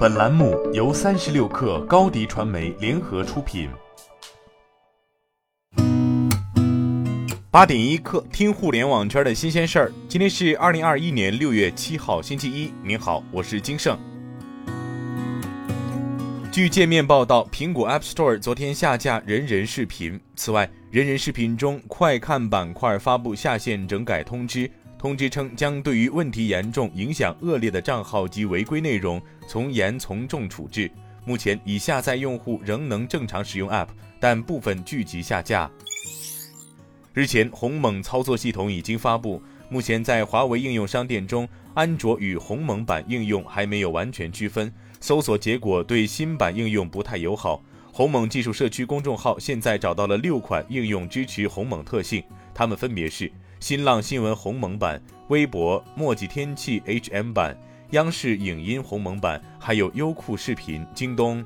本栏目由三十六氪高低传媒联合出品。八点一刻，听互联网圈的新鲜事儿。今天是二零二一年六月七号，星期一。您好，我是金盛。据界面报道，苹果 App Store 昨天下架人人视频。此外，人人视频中快看板块发布下线整改通知。通知称，将对于问题严重、影响恶劣的账号及违规内容从严从重处置。目前，已下载用户仍能正常使用 App，但部分剧集下架。日前，鸿蒙操作系统已经发布，目前在华为应用商店中，安卓与鸿蒙版应用还没有完全区分，搜索结果对新版应用不太友好。鸿蒙技术社区公众号现在找到了六款应用支持鸿蒙特性，它们分别是。新浪新闻鸿蒙版、微博、墨迹天气 HM 版、央视影音鸿蒙版，还有优酷视频、京东。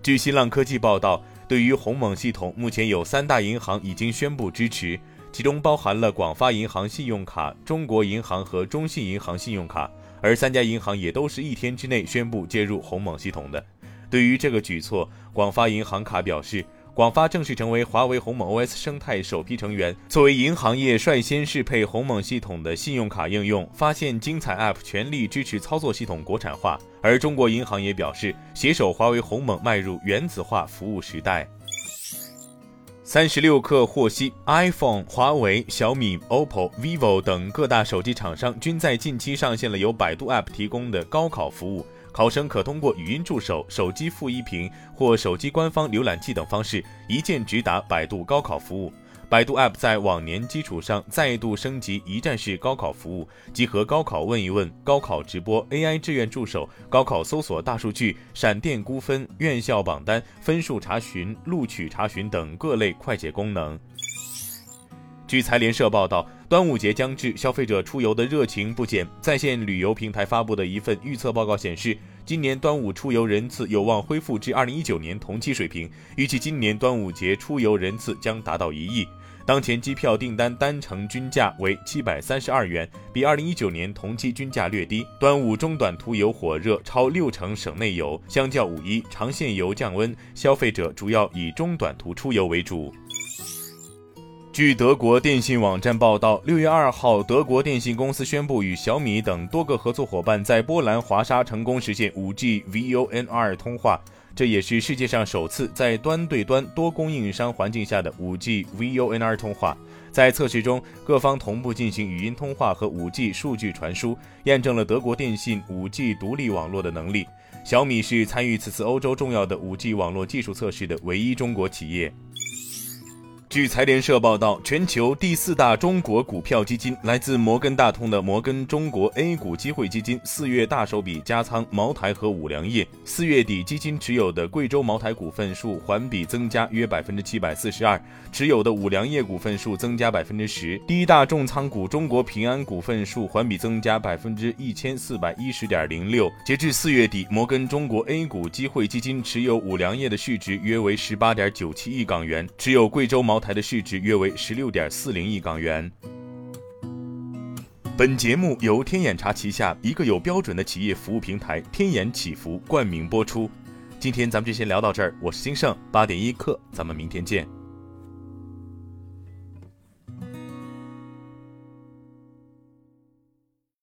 据新浪科技报道，对于鸿蒙系统，目前有三大银行已经宣布支持，其中包含了广发银行信用卡、中国银行和中信银行信用卡，而三家银行也都是一天之内宣布接入鸿蒙系统的。对于这个举措，广发银行卡表示。广发正式成为华为鸿蒙 OS 生态首批成员。作为银行业率先适配鸿蒙系统的信用卡应用，发现精彩 App 全力支持操作系统国产化。而中国银行也表示，携手华为鸿蒙迈入原子化服务时代。三十六氪获悉，iPhone、华为、小米、OPPO、vivo 等各大手机厂商均在近期上线了由百度 App 提供的高考服务。考生可通过语音助手、手机负一屏或手机官方浏览器等方式，一键直达百度高考服务。百度 App 在往年基础上再度升级一站式高考服务，集合高考问一问、高考直播、AI 志愿助手、高考搜索大数据、闪电估分、院校榜单、分数查询、录取查询等各类快捷功能。据财联社报道，端午节将至，消费者出游的热情不减。在线旅游平台发布的一份预测报告显示，今年端午出游人次有望恢复至二零一九年同期水平，预计今年端午节出游人次将达到一亿。当前机票订单单程均价为七百三十二元，比二零一九年同期均价略低。端午中短途游火热，超六成省内游。相较五一长线游降温，消费者主要以中短途出游为主。据德国电信网站报道，六月二号，德国电信公司宣布与小米等多个合作伙伴在波兰华沙成功实现 5G VoNR 通话，这也是世界上首次在端对端多供应商环境下的 5G VoNR 通话。在测试中，各方同步进行语音通话和 5G 数据传输，验证了德国电信 5G 独立网络的能力。小米是参与此次欧洲重要的 5G 网络技术测试的唯一中国企业。据财联社报道，全球第四大中国股票基金来自摩根大通的摩根中国 A 股机会基金，四月大手笔加仓茅台和五粮液。四月底，基金持有的贵州茅台股份数环比增加约百分之七百四十二，持有的五粮液股份数增加百分之十。第一大重仓股中国平安股份数环比增加百分之一千四百一十点零六。截至四月底，摩根中国 A 股机会基金持有五粮液的市值约为十八点九七亿港元，持有贵州茅台的市值约为十六点四零亿港元。本节目由天眼查旗下一个有标准的企业服务平台天眼祈福冠名播出。今天咱们就先聊到这儿，我是金盛八点一刻，咱们明天见。